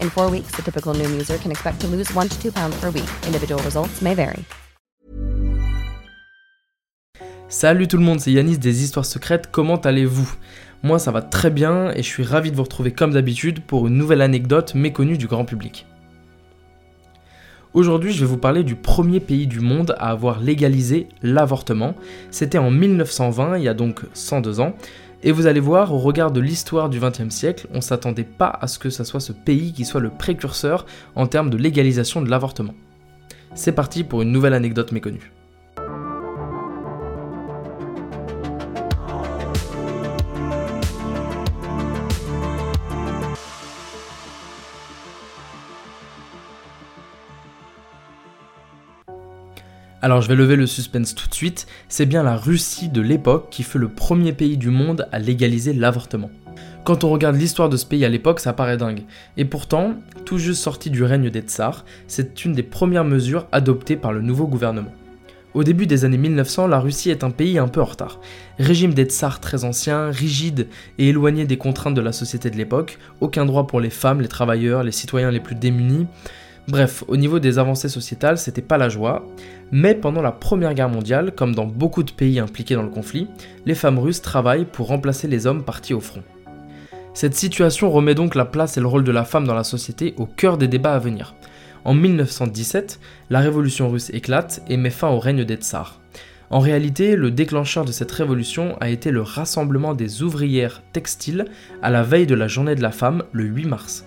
In four weeks, the typical Noom user can expect to lose one to two pounds per week. Individual results may vary. Salut tout le monde, c'est Yanis des Histoires Secrètes, comment allez-vous? Moi ça va très bien et je suis ravi de vous retrouver comme d'habitude pour une nouvelle anecdote méconnue du grand public. Aujourd'hui, je vais vous parler du premier pays du monde à avoir légalisé l'avortement. C'était en 1920, il y a donc 102 ans. Et vous allez voir, au regard de l'histoire du XXe siècle, on s'attendait pas à ce que ça soit ce pays qui soit le précurseur en termes de légalisation de l'avortement. C'est parti pour une nouvelle anecdote méconnue. Alors je vais lever le suspense tout de suite, c'est bien la Russie de l'époque qui fut le premier pays du monde à légaliser l'avortement. Quand on regarde l'histoire de ce pays à l'époque, ça paraît dingue. Et pourtant, tout juste sorti du règne des tsars, c'est une des premières mesures adoptées par le nouveau gouvernement. Au début des années 1900, la Russie est un pays un peu en retard. Régime des tsars très ancien, rigide et éloigné des contraintes de la société de l'époque, aucun droit pour les femmes, les travailleurs, les citoyens les plus démunis. Bref, au niveau des avancées sociétales, c'était pas la joie, mais pendant la Première Guerre mondiale, comme dans beaucoup de pays impliqués dans le conflit, les femmes russes travaillent pour remplacer les hommes partis au front. Cette situation remet donc la place et le rôle de la femme dans la société au cœur des débats à venir. En 1917, la révolution russe éclate et met fin au règne des tsars. En réalité, le déclencheur de cette révolution a été le rassemblement des ouvrières textiles à la veille de la journée de la femme, le 8 mars.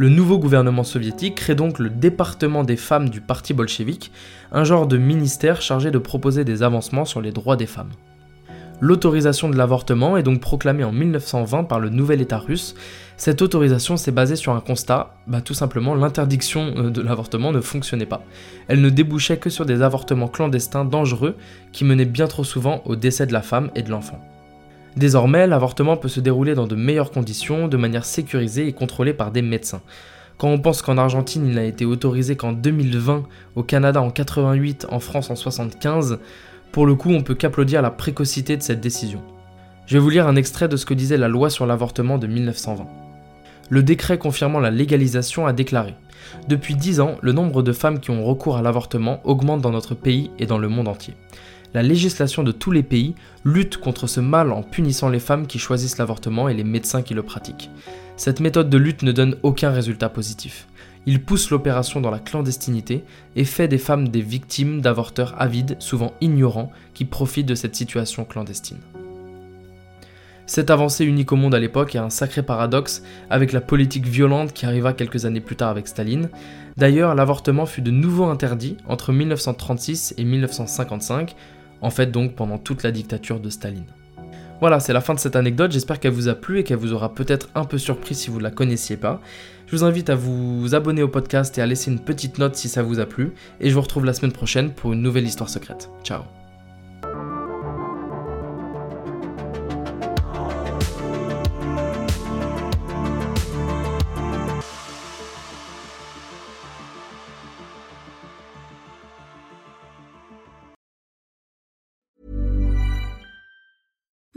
Le nouveau gouvernement soviétique crée donc le département des femmes du parti bolchevique, un genre de ministère chargé de proposer des avancements sur les droits des femmes. L'autorisation de l'avortement est donc proclamée en 1920 par le nouvel État russe. Cette autorisation s'est basée sur un constat, bah tout simplement l'interdiction euh, de l'avortement ne fonctionnait pas. Elle ne débouchait que sur des avortements clandestins dangereux qui menaient bien trop souvent au décès de la femme et de l'enfant. Désormais, l'avortement peut se dérouler dans de meilleures conditions, de manière sécurisée et contrôlée par des médecins. Quand on pense qu'en Argentine il n'a été autorisé qu'en 2020, au Canada en 88, en France en 75, pour le coup on peut qu'applaudir la précocité de cette décision. Je vais vous lire un extrait de ce que disait la loi sur l'avortement de 1920. Le décret confirmant la légalisation a déclaré Depuis 10 ans, le nombre de femmes qui ont recours à l'avortement augmente dans notre pays et dans le monde entier la législation de tous les pays lutte contre ce mal en punissant les femmes qui choisissent l'avortement et les médecins qui le pratiquent. Cette méthode de lutte ne donne aucun résultat positif. Il pousse l'opération dans la clandestinité et fait des femmes des victimes d'avorteurs avides, souvent ignorants, qui profitent de cette situation clandestine. Cette avancée unique au monde à l'époque est un sacré paradoxe avec la politique violente qui arriva quelques années plus tard avec Staline. D'ailleurs, l'avortement fut de nouveau interdit entre 1936 et 1955, en fait donc pendant toute la dictature de Staline. Voilà, c'est la fin de cette anecdote, j'espère qu'elle vous a plu et qu'elle vous aura peut-être un peu surpris si vous ne la connaissiez pas. Je vous invite à vous abonner au podcast et à laisser une petite note si ça vous a plu, et je vous retrouve la semaine prochaine pour une nouvelle histoire secrète. Ciao